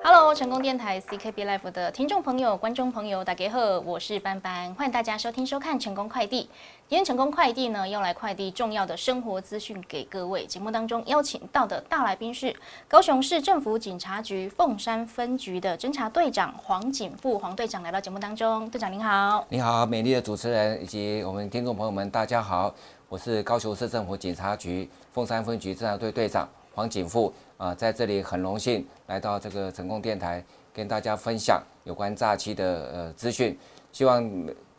Hello，成功电台 CKB Life 的听众朋友、观众朋友，大家好，我是班班，欢迎大家收听收看成功快递。今天成功快递呢，要来快递重要的生活资讯给各位。节目当中邀请到的大来宾是高雄市政府警察局凤山分局的侦查队长黄景富黄队长来到节目当中，队长您好。你好，美丽的主持人以及我们听众朋友们，大家好，我是高雄市政府警察局凤山分局侦查队队长黄景富。啊，在这里很荣幸来到这个成功电台，跟大家分享有关诈欺的呃资讯。希望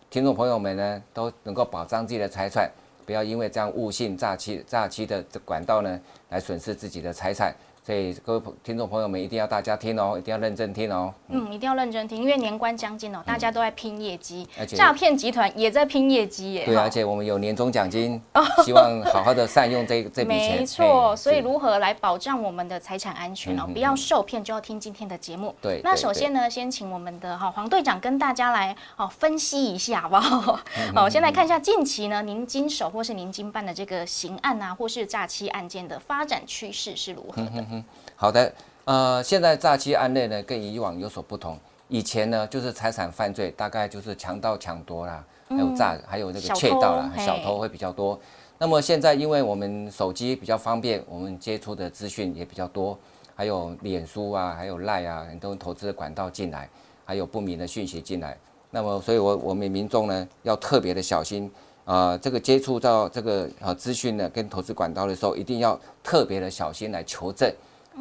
听众朋友们呢都能够保障自己的财产，不要因为这样误信诈欺诈欺的管道呢来损失自己的财产。所以各位听众朋友们一定要大家听哦，一定要认真听哦。嗯，一定要认真听，因为年关将近哦，大家都在拼业绩，诈骗集团也在拼业绩耶。对，而且我们有年终奖金，希望好好的善用这 这笔钱。没错，所以如何来保障我们的财产安全哦？不要受骗，就要听今天的节目。对。那首先呢，先请我们的哈黄队长跟大家来哦分析一下，好不好？好，先来看一下近期呢，您经手或是您经办的这个刑案啊，或是诈欺案件的发展趋势是如何的？好的，呃，现在诈欺案例呢跟以往有所不同。以前呢就是财产犯罪，大概就是强盗抢夺啦，还有诈，还有那个窃盗啦，小偷会比较多。那么现在因为我们手机比较方便，我们接触的资讯也比较多，还有脸书啊，还有赖啊，很多投资的管道进来，还有不明的讯息进来。那么所以，我我们民众呢要特别的小心啊，这个接触到这个呃资讯呢跟投资管道的时候，一定要特别的小心来求证。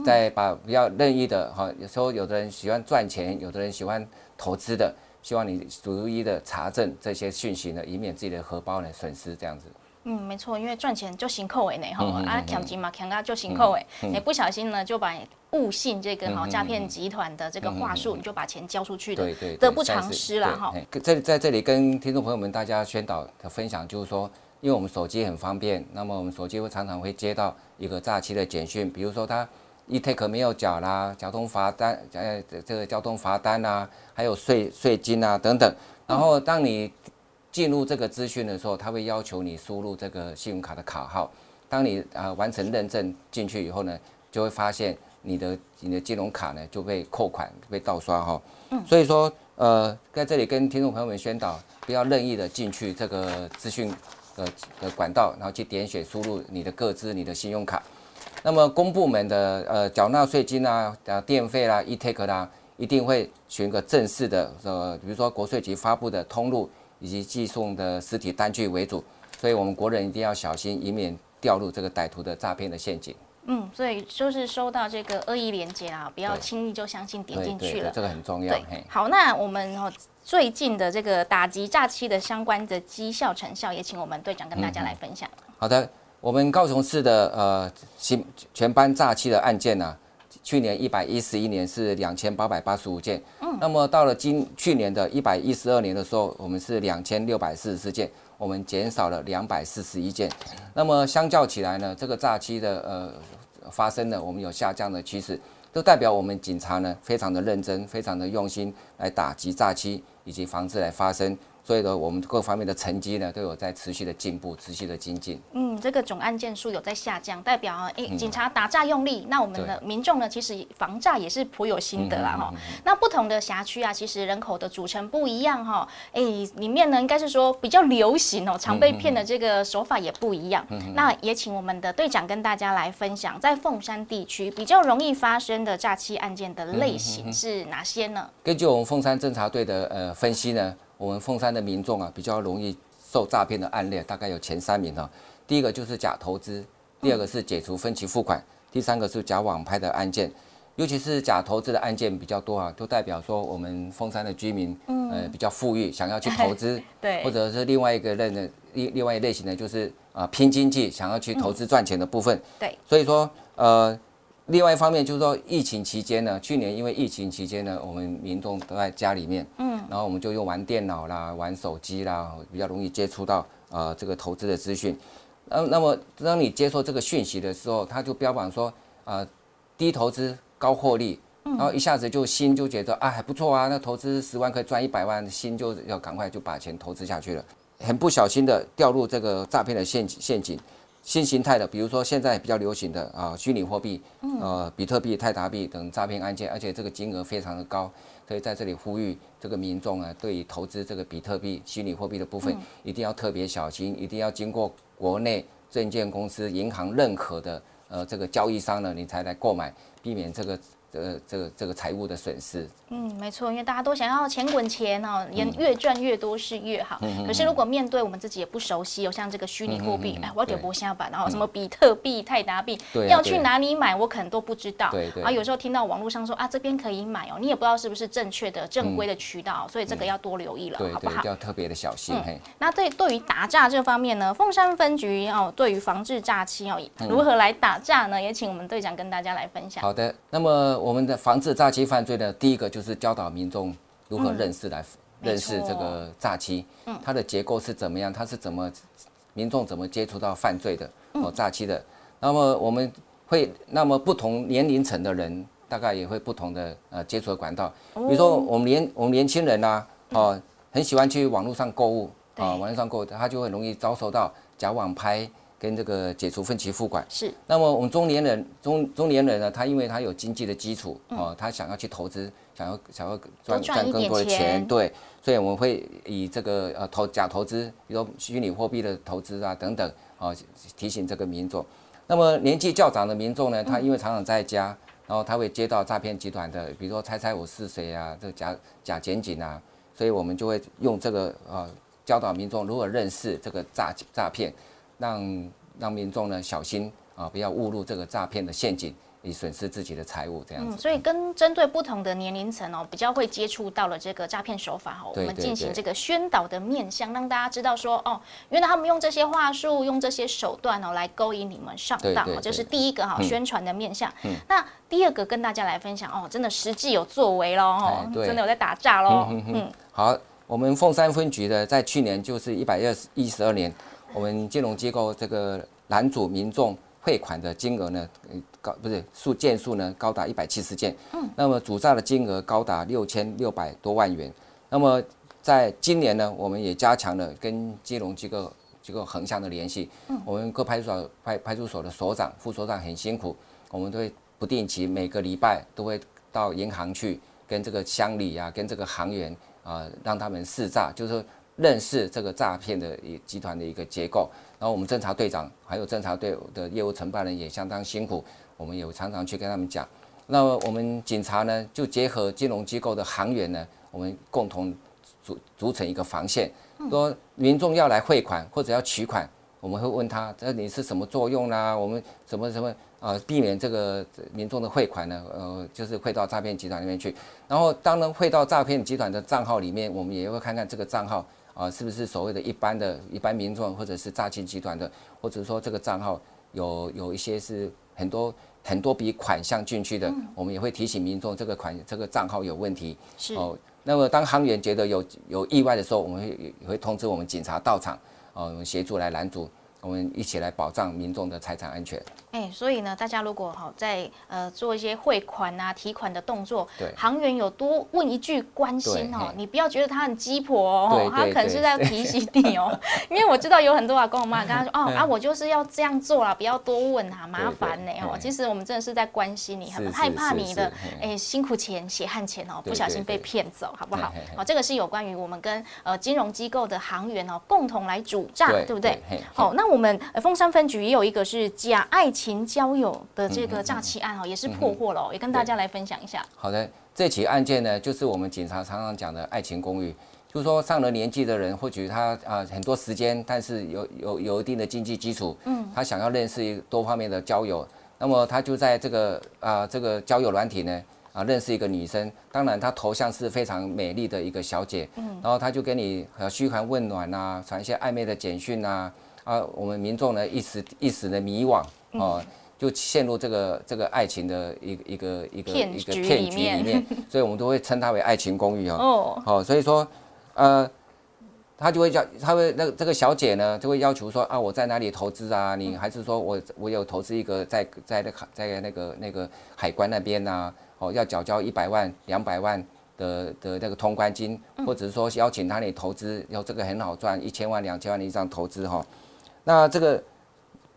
再把比较任意的哈，有时候有的人喜欢赚钱，有的人喜欢投资的，希望你逐一的查证这些讯息呢，以免自己的荷包呢损失这样子。嗯，没错，因为赚钱就行扣尾呢哈，啊抢金嘛抢啊就行扣尾，你不小心呢就把误信这个哈诈骗集团的这个话术，你就把钱交出去的，得不偿失了哈。在在这里跟听众朋友们大家宣导的分享就是说，因为我们手机很方便，那么我们手机会常常会接到一个诈欺的简讯，比如说他。E take 没有缴啦，交通罚单，呃，这个交通罚单啊，还有税税金啊等等。然后当你进入这个资讯的时候，他会要求你输入这个信用卡的卡号。当你啊完成认证进去以后呢，就会发现你的你的金融卡呢就被扣款被盗刷哈。嗯。所以说，呃，在这里跟听众朋友们宣导，不要任意的进去这个资讯的的管道，然后去点选输入你的个资、你的信用卡。那么公部门的呃缴纳税金啊、啊电费啦、e-take 啦，一定会选个正式的呃，比如说国税局发布的通路以及寄送的实体单据为主，所以我们国人一定要小心，以免掉入这个歹徒的诈骗的陷阱。嗯，所以就是收到这个恶意连接啊，不要轻易就相信点进去了，这个很重要。对，好，那我们最近的这个打击诈欺的相关的绩效成效，也请我们队长跟大家来分享。好的。我们高雄市的呃新全班诈欺的案件呢，去年一百一十一年是两千八百八十五件，嗯，那么到了今去年的一百一十二年的时候，我们是两千六百四十四件，我们减少了两百四十一件，那么相较起来呢，这个诈欺的呃发生呢，我们有下降的趋势，都代表我们警察呢非常的认真，非常的用心来打击诈欺以及防止来发生。所以呢，我们各方面的成绩呢都有在持续的进步，持续的精进。嗯，这个总案件数有在下降，代表啊，哎，警察打诈用力。那我们的民众呢，其实防诈也是颇有心得啦哈。那不同的辖区啊，其实人口的组成不一样哈。哎，里面呢应该是说比较流行哦，常被骗的这个手法也不一样。那也请我们的队长跟大家来分享，在凤山地区比较容易发生的诈欺案件的类型是哪些呢？根据我们凤山侦查队的呃分析呢。我们凤山的民众啊，比较容易受诈骗的案例，大概有前三名哈。第一个就是假投资，第二个是解除分期付款，第三个是假网拍的案件。尤其是假投资的案件比较多啊，都代表说我们凤山的居民，呃，比较富裕，想要去投资，对，或者是另外一个类的另另外一类型的，就是啊拼经济，想要去投资赚钱的部分，对。所以说，呃。另外一方面就是说，疫情期间呢，去年因为疫情期间呢，我们民众都在家里面，嗯，然后我们就用玩电脑啦、玩手机啦，比较容易接触到呃这个投资的资讯。那那么当你接受这个讯息的时候，他就标榜说啊低投资高获利，然后一下子就心就觉得啊还不错啊，那投资十万可以赚一百万，心就要赶快就把钱投资下去了，很不小心的掉入这个诈骗的陷阱陷阱。新形态的，比如说现在比较流行的啊，虚拟货币，呃，比特币、泰达币等诈骗案件，而且这个金额非常的高，所以在这里呼吁这个民众啊，对于投资这个比特币、虚拟货币的部分，一定要特别小心，一定要经过国内证券公司、银行认可的呃这个交易商呢，你才来购买，避免这个。这个这个这个财务的损失，嗯，没错，因为大家都想要钱滚钱哦，也越赚越多是越好。可是如果面对我们自己也不熟悉，有像这个虚拟货币，哎，我点不下板，然后什么比特币、泰达币，要去哪里买，我可能都不知道。对对。啊，有时候听到网络上说啊，这边可以买哦，你也不知道是不是正确的、正规的渠道，所以这个要多留意了，好不好？要特别的小心。那对对于打诈这方面呢，凤山分局哦，对于防治诈欺哦，如何来打诈呢？也请我们队长跟大家来分享。好的，那么我们的防治。诈欺犯罪呢，第一个就是教导民众如何认识来认识这个诈欺，它的结构是怎么样，它是怎么民众怎么接触到犯罪的哦诈欺的。那么我们会，那么不同年龄层的人大概也会不同的呃接触的管道，比如说我们年我们年轻人呐，哦很喜欢去网络上购物啊，网络上购物他就很容易遭受到假网拍。跟这个解除分期付款。是，那么我们中年人中中年人呢，他因为他有经济的基础哦，他想要去投资，想要想要赚赚更多的钱，对，所以我们会以这个呃投假投资，比如说虚拟货币的投资啊等等啊，提醒这个民众。那么年纪较长的民众呢，他因为常常在家，然后他会接到诈骗集团的，比如说猜猜我是谁啊，这个假假检警啊，所以我们就会用这个呃教导民众如何认识这个诈诈骗。让让民众呢小心啊，不要误入这个诈骗的陷阱，以损失自己的财物这样子。所以跟针对不同的年龄层哦，比较会接触到了这个诈骗手法哦，我们进行这个宣导的面向，让大家知道说哦，原来他们用这些话术、用这些手段哦，来勾引你们上当哦，这是第一个哈宣传的面向。那第二个跟大家来分享哦，真的实际有作为喽哦，真的有在打诈喽。嗯，好，我们凤山分局的在去年就是一百二十一十二年。我们金融机构这个拦阻民众汇款的金额呢，高不是数件数呢高达一百七十件，嗯，那么主诈的金额高达六千六百多万元。那么在今年呢，我们也加强了跟金融机构机构横向的联系，嗯，我们各派出所派派出所的所长、副所长很辛苦，我们都会不定期每个礼拜都会到银行去跟这个乡里啊，跟这个行员啊，让他们试诈，就是。认识这个诈骗的一集团的一个结构，然后我们侦查队长还有侦查队的业务承办人也相当辛苦，我们也常常去跟他们讲。那么我们警察呢，就结合金融机构的行员呢，我们共同组组成一个防线，说民众要来汇款或者要取款，我们会问他，这你是什么作用啦？我们什么什么啊，避免这个民众的汇款呢？呃，就是汇到诈骗集团里面去。然后当然汇到诈骗集团的账号里面，我们也会看看这个账号。啊，是不是所谓的一般的一般民众，或者是诈骗集团的，或者说这个账号有有一些是很多很多笔款项进去的，我们也会提醒民众这个款这个账号有问题。是哦，那么当行员觉得有有意外的时候，我们会也会通知我们警察到场，哦，协助来拦阻。我们一起来保障民众的财产安全。哎，所以呢，大家如果好在呃做一些汇款啊、提款的动作，对，行员有多问一句关心哦，你不要觉得他很鸡婆哦，他可能是在提醒你哦。因为我知道有很多啊，跟我妈跟他说哦 啊，我就是要这样做啦，不要多问啊，麻烦呢哦。其实我们真的是在关心你，很害怕你的哎辛苦钱、血汗钱哦，不小心被骗走，好不好？好，这个是有关于我们跟呃金融机构的行员哦，共同来主账，对不对？好，那。我们凤山分局也有一个是假爱情交友的这个诈欺案哦，也是破获了，也跟大家来分享一下。好的，这起案件呢，就是我们警察常常讲的爱情公寓，就是说上了年纪的人，或许他啊很多时间，但是有有有一定的经济基础，嗯，他想要认识多方面的交友，那么他就在这个啊这个交友软体呢。啊，认识一个女生，当然她头像是非常美丽的一个小姐，嗯，然后她就跟你嘘寒问暖呐，传一些暧昧的简讯呐。啊，我们民众呢一时一时的迷惘啊，就陷入这个这个爱情的一个一个一个一个骗局里面，所以我们都会称它为爱情公寓啊。哦，好，所以说，呃，他就会叫，他会那这个小姐呢就会要求说啊，我在哪里投资啊？你还是说我我有投资一个在在那海在那个那个海关那边呐？哦，要缴交一百万两百万的的那个通关金，或者是说邀请他你投资，要这个很好赚，一千万两千万的一张投资哈。那这个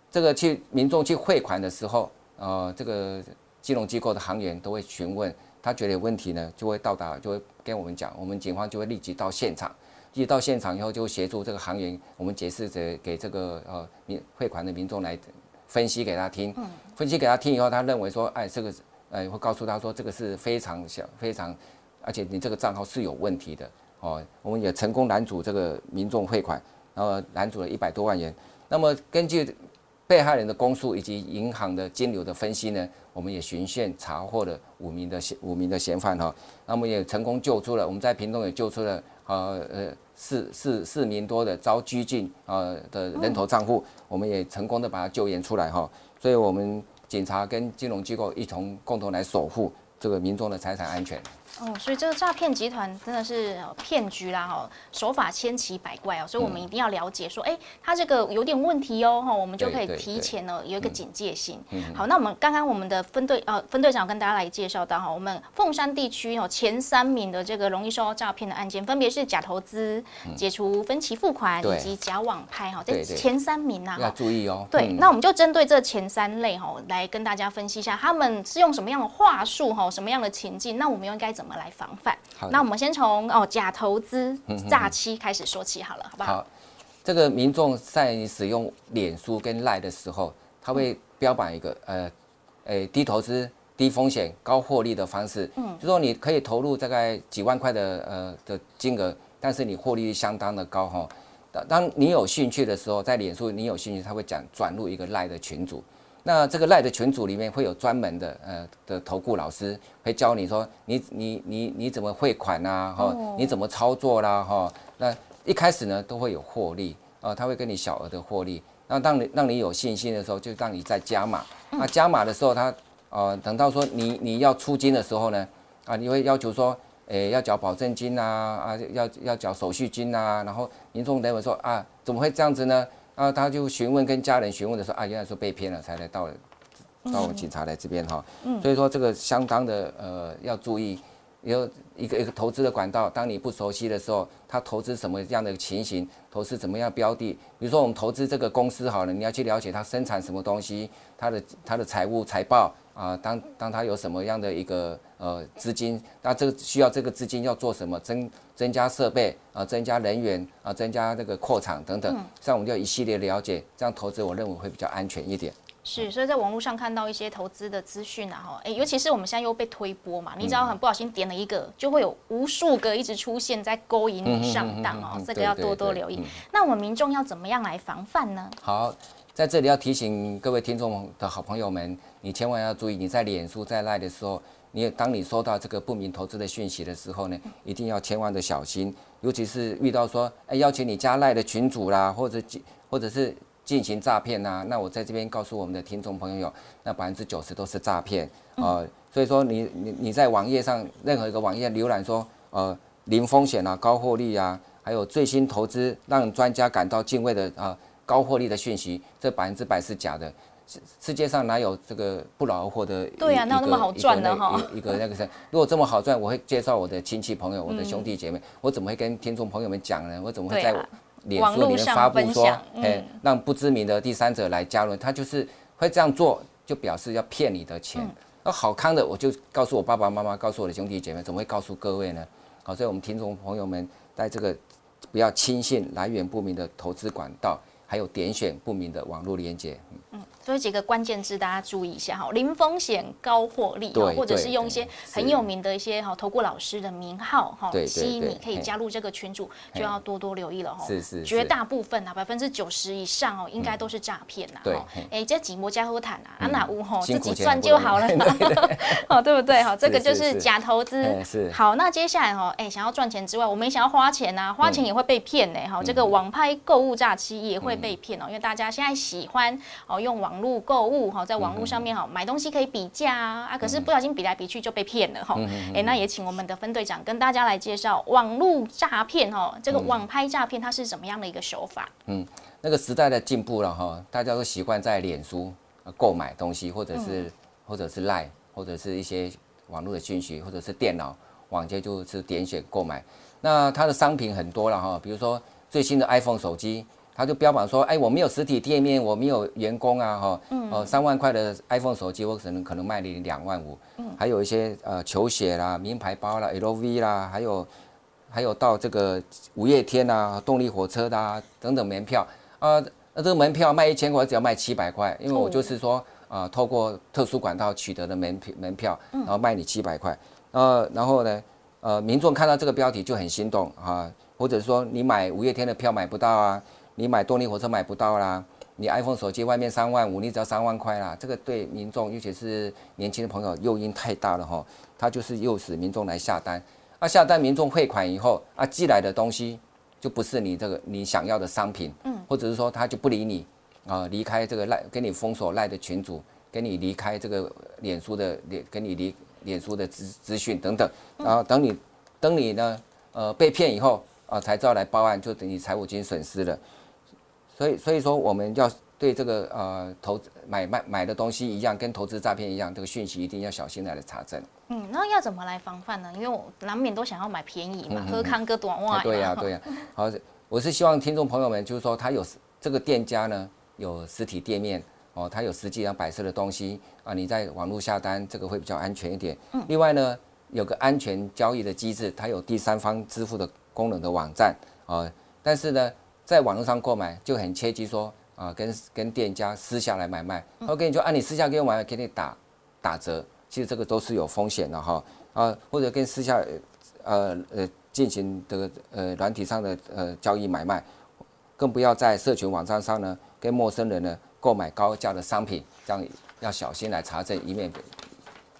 这个去民众去汇款的时候，呃，这个金融机构的行员都会询问，他觉得有问题呢，就会到达，就会跟我们讲，我们警方就会立即到现场，立即到现场以后就协助这个行员，我们解释者给这个呃民汇款的民众来分析给他听，分析给他听以后，他认为说，哎，这个呃会告诉他说，这个是非常小非常，而且你这个账号是有问题的哦，我们也成功拦阻这个民众汇款，然后拦阻了一百多万元。那么根据被害人的供述以及银行的金流的分析呢，我们也循线查获了五名的嫌五名的嫌犯哈，那么也成功救出了，我们在屏东也救出了呃呃四四四名多的遭拘禁呃的人头账户，我们也成功的把他救援出来哈，所以我们警察跟金融机构一同共同来守护这个民众的财产安全。哦，所以这个诈骗集团真的是骗局啦，哈，手法千奇百怪哦，所以我们一定要了解，说，哎，他这个有点问题哦，哈，我们就可以提前呢有一个警戒心。好，那我们刚刚我们的分队呃分队长跟大家来介绍到哈，我们凤山地区哦前三名的这个容易受到诈骗的案件，分别是假投资、解除分期付款以及假网拍哈，这前三名呐，要注意哦。对，那我们就针对这前三类哈来跟大家分析一下，他们是用什么样的话术哈，什么样的情境，那我们又应该怎么？来防范。那我们先从哦假投资诈欺开始说起好了，好不好？好，这个民众在使用脸书跟赖的时候，他会标榜一个呃，诶低投资、低风险、高获利的方式。嗯，就说你可以投入大概几万块的呃的金额，但是你获利率相当的高哈。当当你有兴趣的时候，在脸书你有兴趣，他会讲转入一个赖的群组。那这个赖的群组里面会有专门的呃的投顾老师，会教你说你你你你怎么汇款呐哈，你怎么操作啦哈。那一开始呢都会有获利啊，他会跟你小额的获利。那当你让你有信心的时候，就让你再加码。那加码的时候，他呃等到说你你要出金的时候呢，啊你会要求说，诶要缴保证金呐啊要要缴手续金呐，然后民众认为说啊怎么会这样子呢？啊，他就询问，跟家人询问的时候，啊，原来说被骗了，才来到到我们警察来这边哈。嗯。所以说这个相当的呃要注意，有一个一个投资的管道，当你不熟悉的时候，他投资什么样的情形，投资怎么样标的，比如说我们投资这个公司好了，你要去了解它生产什么东西，它的它的财务财报啊，当当他有什么样的一个呃资金，那这个需要这个资金要做什么增。增加设备啊，增加人员啊，增加这个扩厂等等，这样我们就一系列了解，这样投资我认为会比较安全一点。是，所以在网络上看到一些投资的资讯啊，哈，哎，尤其是我们现在又被推波嘛，你只要很不小心点了一个，就会有无数个一直出现在勾引你上当哦，这个要多多留意。那我们民众要怎么样来防范呢？好，在这里要提醒各位听众的好朋友们，你千万要注意，你在脸书在赖的时候。你当你收到这个不明投资的讯息的时候呢，一定要千万的小心，尤其是遇到说，哎，邀请你加赖的群主啦，或者或者是进行诈骗呐，那我在这边告诉我们的听众朋友，那百分之九十都是诈骗啊。所以说，你你你在网页上任何一个网页浏览说，呃，零风险啊，高获利啊，还有最新投资让专家感到敬畏的啊，高获利的讯息，这百分之百是假的。世界上哪有这个不劳而获的？对呀，哪有那么好赚的哈？一个那个是，如果这么好赚，我会介绍我的亲戚朋友、我的兄弟姐妹，我怎么会跟听众朋友们讲呢？我怎么会在脸书里面发布说，哎，让不知名的第三者来加入？他就是会这样做，就表示要骗你的钱。那好康的，我就告诉我爸爸妈妈，告诉我的兄弟姐妹，怎么会告诉各位呢？好，所以我们听众朋友们，在这个不要轻信来源不明的投资管道，还有点选不明的网络连接。嗯。所以几个关键字大家注意一下哈，零风险高获利，或者是用一些很有名的一些哈投顾老师的名号哈，吸引你可以加入这个群组，就要多多留意了哈。是是，绝大部分啊，百分之九十以上哦，应该都是诈骗呐。对，哎，这几摩加和坦啊，安娜屋吼自己赚就好了，哦，对不对？哈，这个就是假投资。是。好，那接下来哈，哎，想要赚钱之外，我们也想要花钱呐，花钱也会被骗呢。哈，这个网拍购物诈欺也会被骗哦，因为大家现在喜欢哦用网。网络购物哈，在网络上面哈买东西可以比价啊啊，可是不小心比来比去就被骗了哈。哎，那也请我们的分队长跟大家来介绍网络诈骗哈，这个网拍诈骗它是怎么样的一个手法？嗯，那个时代的进步了哈，大家都习惯在脸书购买东西，或者是或者是赖，或者是一些网络的讯息，或者是电脑网接就是点选购买。那它的商品很多了哈，比如说最新的 iPhone 手机。他就标榜说，哎，我没有实体店面，我没有员工啊，哈，哦，三万块的 iPhone 手机，我可能可能卖你两万五，嗯。还有一些呃球鞋啦、名牌包啦、LV 啦，还有还有到这个五月天啊、动力火车的啊等等门票啊，那这个门票卖一千块，只要卖七百块，因为我就是说啊，透过特殊管道取得的门票门票，然后卖你七百块，呃，然后呢，呃，民众看到这个标题就很心动啊，或者说你买五月天的票买不到啊。你买动力火车买不到啦，你 iPhone 手机外面三万五，你只要三万块啦，这个对民众，尤其是年轻的朋友诱因太大了哈，它就是诱使民众来下单，啊下单民众汇款以后啊寄来的东西就不是你这个你想要的商品，嗯，或者是说他就不理你啊，离开这个赖给你封锁赖的群主，给你离开这个脸书的脸，给你离脸书的资资讯等等，然后等你等你呢呃被骗以后啊才知道来报案，就等于财务金损失了。所以，所以说我们要对这个呃投买卖买的东西一样，跟投资诈骗一样，这个讯息一定要小心来查证。嗯，那要怎么来防范呢？因为我难免都想要买便宜嘛，喝康哥短袜。对呀，对呀。好，我是希望听众朋友们，就是说他有这个店家呢，有实体店面哦，他有实际上摆设的东西啊，你在网络下单，这个会比较安全一点。嗯。另外呢，有个安全交易的机制，它有第三方支付的功能的网站啊，但是呢。在网络上购买就很切记说啊，跟跟店家私下来买卖，我跟你说啊，你私下给我买卖，给你打打折，其实这个都是有风险的哈。啊，或者跟私下呃呃进行这个呃软体上的呃交易买卖，更不要在社群网站上呢跟陌生人呢购买高价的商品，这样要小心来查证，以免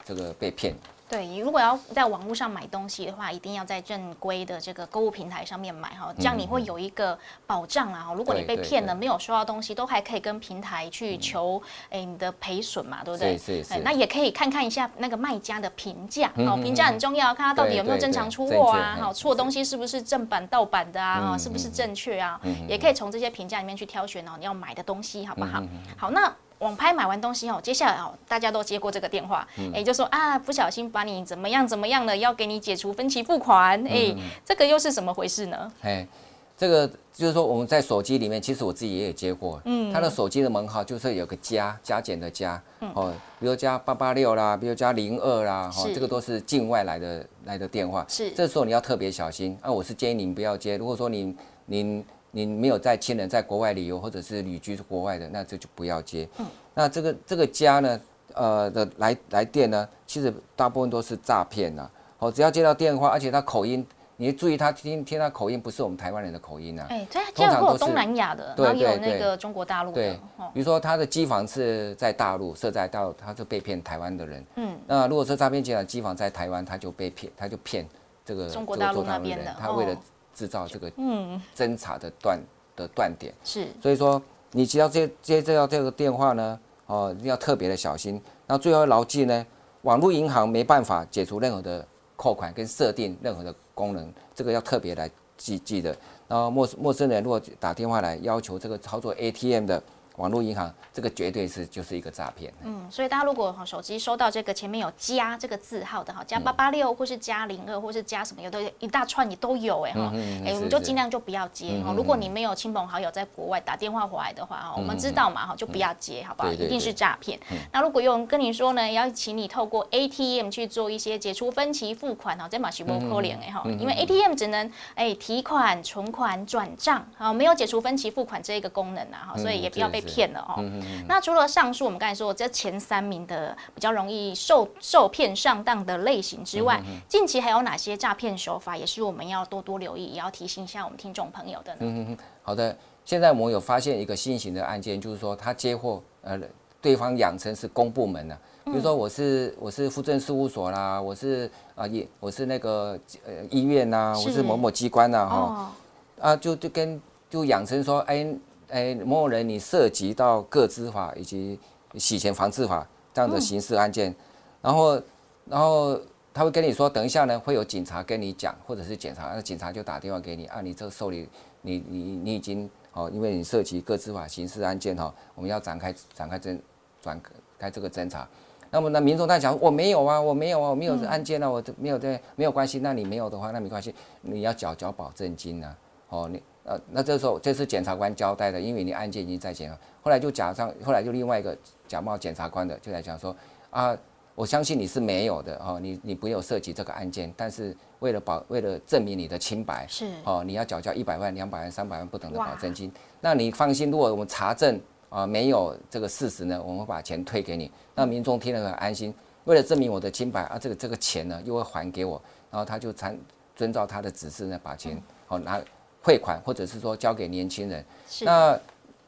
这个被骗。对，如果要在网络上买东西的话，一定要在正规的这个购物平台上面买哈，这样你会有一个保障啊。如果你被骗了，没有收到东西，都还可以跟平台去求哎你的赔损嘛，对不对？是是。那也可以看看一下那个卖家的评价，哦，评价很重要，看他到底有没有正常出货啊，好，出的东西是不是正版盗版的啊，是不是正确啊？也可以从这些评价里面去挑选哦，你要买的东西好不好？好，那。网拍买完东西哦，接下来哦，大家都接过这个电话，哎，就说啊，不小心把你怎么样怎么样了，要给你解除分期付款，哎，这个又是怎么回事呢？哎，这个就是说我们在手机里面，其实我自己也有接过，嗯，他的手机的门号就是有个加加减的加，哦，比如加八八六啦，比如加零二啦，哦，这个都是境外来的来的电话，是，这时候你要特别小心啊，我是建议您不要接，如果说您您。你没有在亲人在国外旅游或者是旅居国外的，那这就不要接。嗯，那这个这个家呢，呃的来来电呢，其实大部分都是诈骗呐。哦，只要接到电话，而且他口音，你注意他听听他口音，不是我们台湾人的口音呐。哎，对，通常都是东南亚的，然后有那个中国大陆的。对，比如说他的机房是在大陆设在大陆，他是被骗台湾的人。嗯，那如果说诈骗集团机房在台湾，他就被骗，他就骗这个中国大陆那边的，他为了。制造这个嗯侦查的断的断点是，所以说你只要接接接到这个电话呢，哦，要特别的小心。那最后牢记呢，网络银行没办法解除任何的扣款跟设定任何的功能，这个要特别来记记得。然后陌陌生人如果打电话来要求这个操作 ATM 的。网络银行这个绝对是就是一个诈骗。嗯，所以大家如果手机收到这个前面有加这个字号的哈，加八八六或是加零二或是加什么，有的一大串也都有哎哈，哎我们就尽量就不要接哈。如果你没有亲朋好友在国外打电话回来的话哈，我们知道嘛哈，就不要接好不好？一定是诈骗。那如果有人跟你说呢，要请你透过 ATM 去做一些解除分期付款哈，这马是不可怜哎哈，因为 ATM 只能哎提款、存款、转账啊，没有解除分期付款这一个功能啊哈，所以也不要被。骗了哦，那除了上述我们刚才说这前三名的比较容易受受骗上当的类型之外，近期还有哪些诈骗手法也是我们要多多留意，也要提醒一下我们听众朋友的呢？嗯好的，现在我们有发现一个新型的案件，就是说他接货，呃，对方养成是公部门的，比如说我是我是户政事务所啦，我是啊也我是那个呃医院呐，我是某某机关呐哈，啊就就跟就养成说哎。哎，某某人，你涉及到个资法以及洗钱防治法这样的刑事案件，然后，然后他会跟你说，等一下呢，会有警察跟你讲，或者是检察，那警察就打电话给你，啊，你这个受理，你你你已经哦，因为你涉及个资法刑事案件哈，我们要展开展开侦展开这个侦查。那么那民众他讲我没有啊，我没有啊，我没有案件啊，我没有这没有关系。那你没有的话，那没关系，你要缴缴保证金啊。哦，你呃，那这时候这是检察官交代的，因为你案件已经在检，后来就假上，后来就另外一个假冒检察官的就来讲说啊，我相信你是没有的哦，你你没有涉及这个案件，但是为了保为了证明你的清白，是哦，你要缴交一百万、两百万、三百万不等的保证金。那你放心，如果我们查证啊没有这个事实呢，我们会把钱退给你。那民众听了很安心，为了证明我的清白啊，这个这个钱呢又会还给我，然后他就参遵照他的指示呢把钱哦拿。汇款，或者是说交给年轻人。那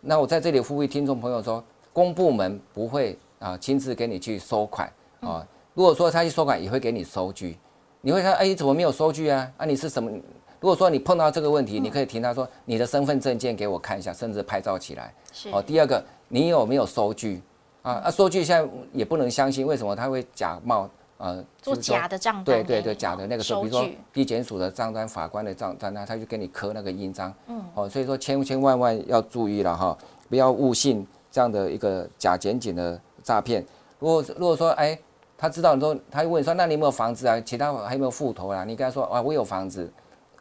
那我在这里呼吁听众朋友说，公部门不会啊亲自给你去收款啊。如果说他去收款，也会给你收据。你会看，哎，怎么没有收据啊？啊，你是什么？如果说你碰到这个问题，你可以听他说，你的身份证件给我看一下，甚至拍照起来。哦，第二个，你有没有收据啊？啊，收据现在也不能相信，为什么他会假冒？呃，做假的账单，对对对，假的那个时候，比如说地检署的账单、法官的账单，他就给你刻那个印章，嗯，哦，所以说千千万万要注意了哈，不要误信这样的一个假检警的诈骗。如果如果说哎，他知道你说，他问说，那你有没有房子啊？其他还有没有户头啊？你跟他说啊，我有房子，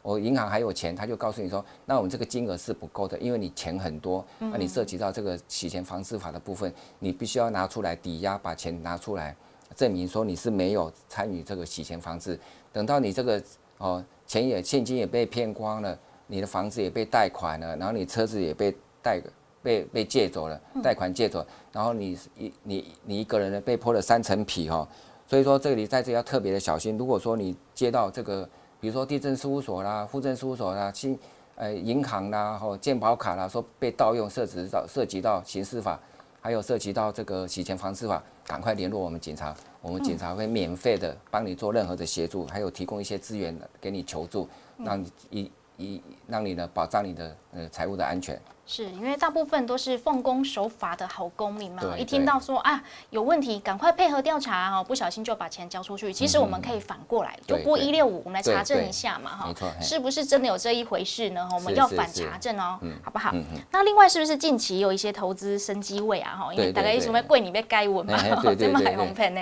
我银行还有钱，他就告诉你说，那我们这个金额是不够的，因为你钱很多，那你涉及到这个洗钱防治法的部分，你必须要拿出来抵押，把钱拿出来。证明说你是没有参与这个洗钱方式，等到你这个哦钱也现金也被骗光了，你的房子也被贷款了，然后你车子也被贷被被借走了，贷款借走，然后你一你你一个人呢被泼了三层皮哈，所以说这里在这要特别的小心。如果说你接到这个，比如说地震事务所啦、户政事务所啦、新呃银行啦、或健保卡啦，说被盗用，涉及到涉及到刑事法。还有涉及到这个洗钱防治法，赶快联络我们警察，我们警察会免费的帮你做任何的协助，还有提供一些资源给你求助，让你一一让你呢保障你的呃财务的安全。是因为大部分都是奉公守法的好公民嘛，一听到说啊有问题，赶快配合调查哈，不小心就把钱交出去。其实我们可以反过来，就拨一六五，我们来查证一下嘛哈，是不是真的有这一回事呢？我们要反查证哦，好不好？那另外是不是近期有一些投资生机位啊哈？因为大概什么贵你被该稳嘛，这么海红盘呢？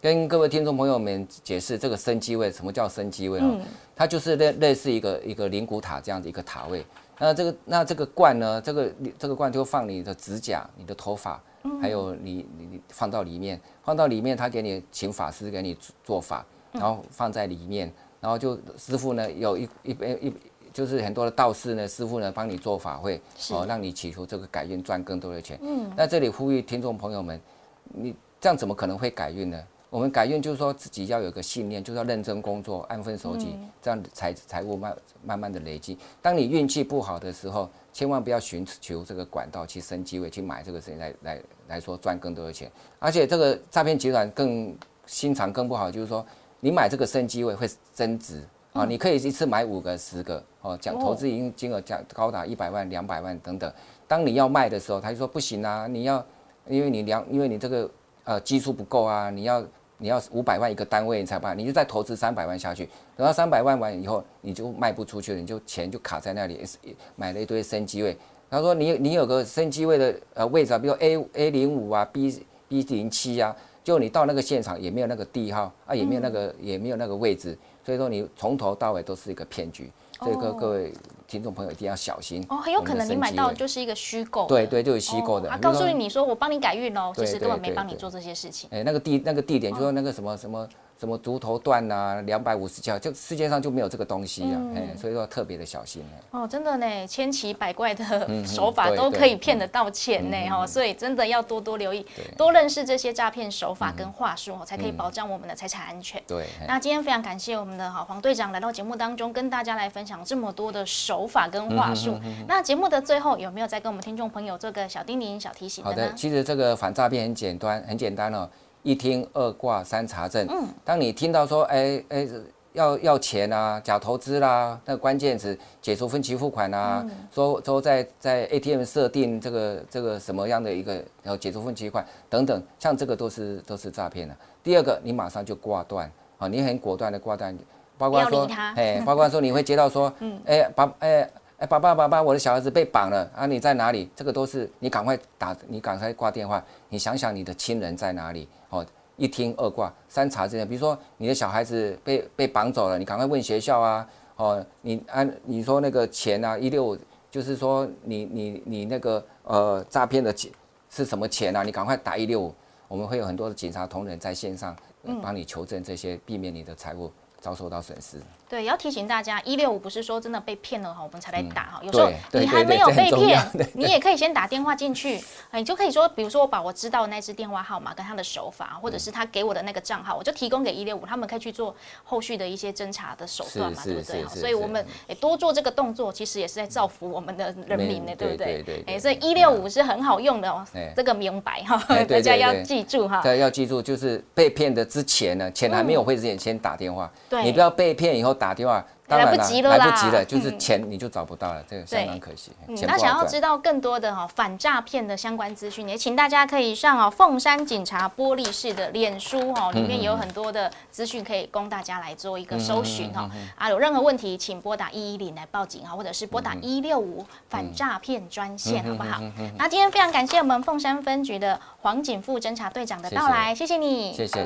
跟各位听众朋友们解释这个生机位，什么叫生机位啊？它就是类类似一个一个灵骨塔这样的一个塔位。那这个那这个罐呢？这个这个罐就放你的指甲、你的头发，还有你你你放到里面，放到里面，他给你请法师给你做法，然后放在里面，然后就师傅呢有一一边一就是很多的道士呢，师傅呢帮你做法会，哦，让你祈求这个改运赚更多的钱。嗯，那这里呼吁听众朋友们，你这样怎么可能会改运呢？我们改运就是说自己要有个信念，就是要认真工作，安分守己，这样财财务慢慢慢的累积。当你运气不好的时候，千万不要寻求这个管道去升机会，去买这个事情来来来说赚更多的钱。而且这个诈骗集团更心肠更不好，就是说你买这个升机会会增值啊，你可以一次买五个、十个哦，讲投资金金额讲高达一百万、两百万等等。当你要卖的时候，他就说不行啊，你要因为你两因为你这个。呃，基数不够啊！你要你要五百万一个单位你才办，你就再投资三百万下去，等到三百万完以后，你就卖不出去了，你就钱就卡在那里，买了一堆升机位。他说你你有个升机位的呃位置啊，比如 A A 零五啊，B B 零七啊，就你到那个现场也没有那个地号啊，也没有那个也没有那个位置，所以说你从头到尾都是一个骗局。这个各位听众朋友一定要小心哦，很有可能你买到就是一个虚构，对对，就是虚构的。他告诉你说我帮你改运哦，其实根本没帮你做这些事情。哎，那个地那个地点就说那个什么什么。什么竹头断呐，两百五十条，就世界上就没有这个东西啊，哎，所以说特别的小心哦，真的呢，千奇百怪的手法都可以骗得到钱呢，哈，所以真的要多多留意，多认识这些诈骗手法跟话术哦，才可以保障我们的财产安全。对，那今天非常感谢我们的哈黄队长来到节目当中，跟大家来分享这么多的手法跟话术。那节目的最后有没有再跟我们听众朋友做个小叮咛、小提醒好的，其实这个反诈骗很简单，很简单哦。一听二挂三查证。嗯，当你听到说，哎哎，要要钱啊，假投资啦，那个关键词解除分期付款啊，说说在在 ATM 设定这个这个什么样的一个然后解除分期款等等，像这个都是都是诈骗的。第二个，你马上就挂断啊，你很果断的挂断，包括说，哎，包括说你会接到说，嗯，哎，把哎。哎，爸爸，爸爸，我的小孩子被绑了啊！你在哪里？这个都是你赶快打，你赶快挂电话。你想想你的亲人在哪里？哦，一听二挂三查这样，比如说你的小孩子被被绑走了，你赶快问学校啊，哦，你按你说那个钱啊，一六五，就是说你你你那个呃诈骗的钱是什么钱啊？你赶快打一六五，我们会有很多的警察同仁在线上帮你求证这些，避免你的财物遭受到损失。对，要提醒大家，一六五不是说真的被骗了哈，我们才来打哈。有时候你还没有被骗，你也可以先打电话进去，你就可以说，比如说我把我知道的那支电话号码跟他的手法，或者是他给我的那个账号，我就提供给一六五，他们可以去做后续的一些侦查的手段嘛，对不对？所以我们也多做这个动作，其实也是在造福我们的人民呢，对不对？哎，所以一六五是很好用的哦，这个明白哈，大家要记住哈。对，要记住，就是被骗的之前呢，钱还没有汇之前，先打电话，你不要被骗以后打电话。来不及了来不及了，就是钱你就找不到了，这个相当可惜。那想要知道更多的哈反诈骗的相关资讯，也请大家可以上哦凤山警察玻璃市的脸书哈，里面有很多的资讯可以供大家来做一个搜寻哈。啊，有任何问题请拨打一一零来报警哈，或者是拨打一六五反诈骗专线，好不好？那今天非常感谢我们凤山分局的黄景副侦查队长的到来，谢谢你，谢谢。